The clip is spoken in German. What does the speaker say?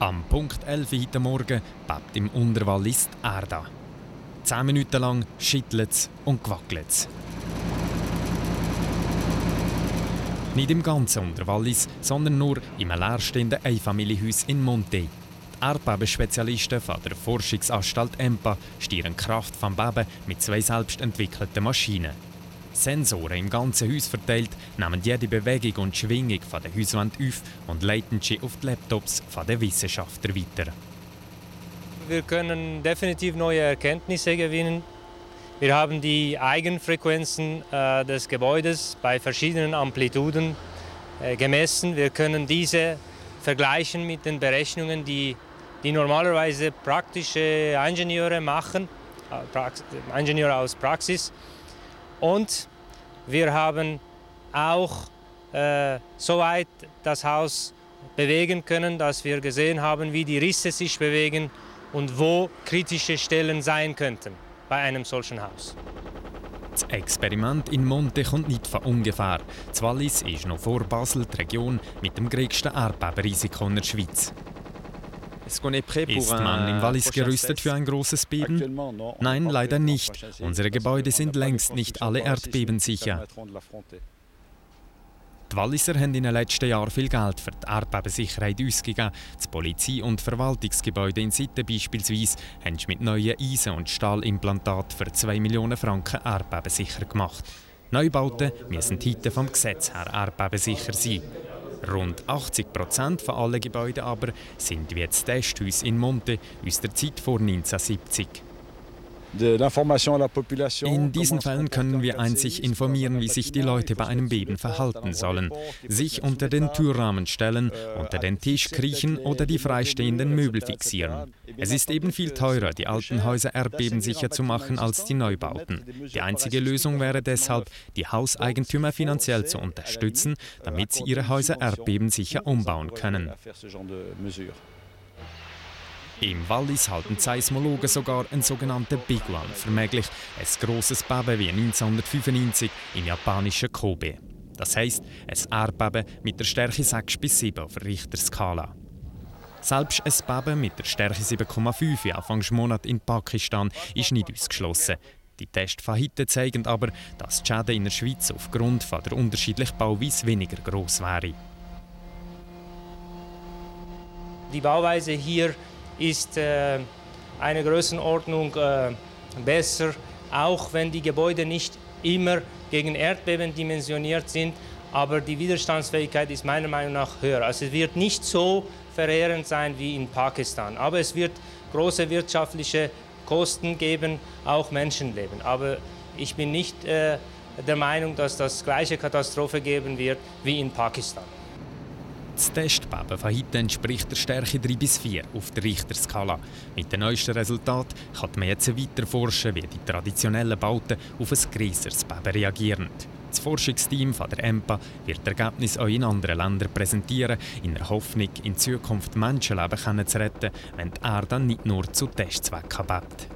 Am Punkt 11 heute Morgen bebt im Unterwallis die Erde. Zehn Minuten lang schüttelt es und gewackelt es. Nicht im ganzen Unterwallis, sondern nur im leerstehenden Einfamilienhaus in Monte. Die Erdbebenspezialisten von der Forschungsanstalt EMPA steuern Kraft vom Beben mit zwei selbst entwickelten Maschinen. Sensoren im ganzen Haus verteilt nehmen jede Bewegung und Schwingung der Hauswand auf und leiten sie auf die Laptops von den Wissenschaftlern weiter. Wir können definitiv neue Erkenntnisse gewinnen. Wir haben die Eigenfrequenzen äh, des Gebäudes bei verschiedenen Amplituden äh, gemessen. Wir können diese vergleichen mit den Berechnungen, die, die normalerweise praktische Ingenieure machen, äh, Ingenieure aus Praxis. Und wir haben auch äh, soweit das Haus bewegen können, dass wir gesehen haben, wie die Risse sich bewegen und wo kritische Stellen sein könnten bei einem solchen Haus. Das Experiment in Monte kommt nicht von ungefähr. Das Wallis ist noch vor Basel die Region mit dem größten Erdbebenrisiko in der Schweiz. Ist man im Wallis gerüstet für ein großes Beben? Nein, leider nicht. Unsere Gebäude sind längst nicht alle erdbebensicher. Die Walliser haben in den letzten Jahren viel Geld für die Erdbebensicherheit ausgegeben. Das Polizei- und Verwaltungsgebäude in Sitten beispielsweise haben mit neuen Eisen- und Stahlimplantaten für 2 Millionen Franken erdbebensicher gemacht. Neubauten müssen heute vom Gesetz her erdbebensicher sein. Rund 80 Prozent von allen Gebäuden aber sind wie das Testhaus in Monte aus der Zeit vor 1970. In diesen Fällen können wir einzig informieren, wie sich die Leute bei einem Beben verhalten sollen. Sich unter den Türrahmen stellen, unter den Tisch kriechen oder die freistehenden Möbel fixieren. Es ist eben viel teurer, die alten Häuser erdbebensicher zu machen als die Neubauten. Die einzige Lösung wäre deshalb, die Hauseigentümer finanziell zu unterstützen, damit sie ihre Häuser erdbebensicher umbauen können. Im Wallis halten Seismologen sogar einen sogenannten Big One für möglich, ein grosses Beben wie 1995 im japanischen Kobe. Das heisst, ein Erdbeben mit der Stärke 6 bis 7 auf Richterskala. Selbst ein Beben mit der Stärke 7,5 Anfangsmonat in Pakistan ist nicht ausgeschlossen. Die Tests von heute zeigen aber, dass die Schäden in der Schweiz aufgrund von der unterschiedlichen Bauweise weniger gross wären. Die Bauweise hier ist äh, eine Größenordnung äh, besser, auch wenn die Gebäude nicht immer gegen Erdbeben dimensioniert sind, aber die Widerstandsfähigkeit ist meiner Meinung nach höher. Also es wird nicht so verheerend sein wie in Pakistan, aber es wird große wirtschaftliche Kosten geben, auch Menschenleben. Aber ich bin nicht äh, der Meinung, dass das gleiche Katastrophe geben wird wie in Pakistan. Das Testbeben von heute entspricht der Stärke 3 bis 4 auf der Richterskala. Mit den neuesten Resultaten kann man jetzt weiter forschen, wie die traditionellen Bauten auf ein größeres Beben reagieren. Das Forschungsteam von der EMPA wird Ergebnisse auch in anderen Ländern präsentieren, in der Hoffnung, in Zukunft Menschenleben zu retten, wenn die Erde nicht nur zu Testzwecken bebt.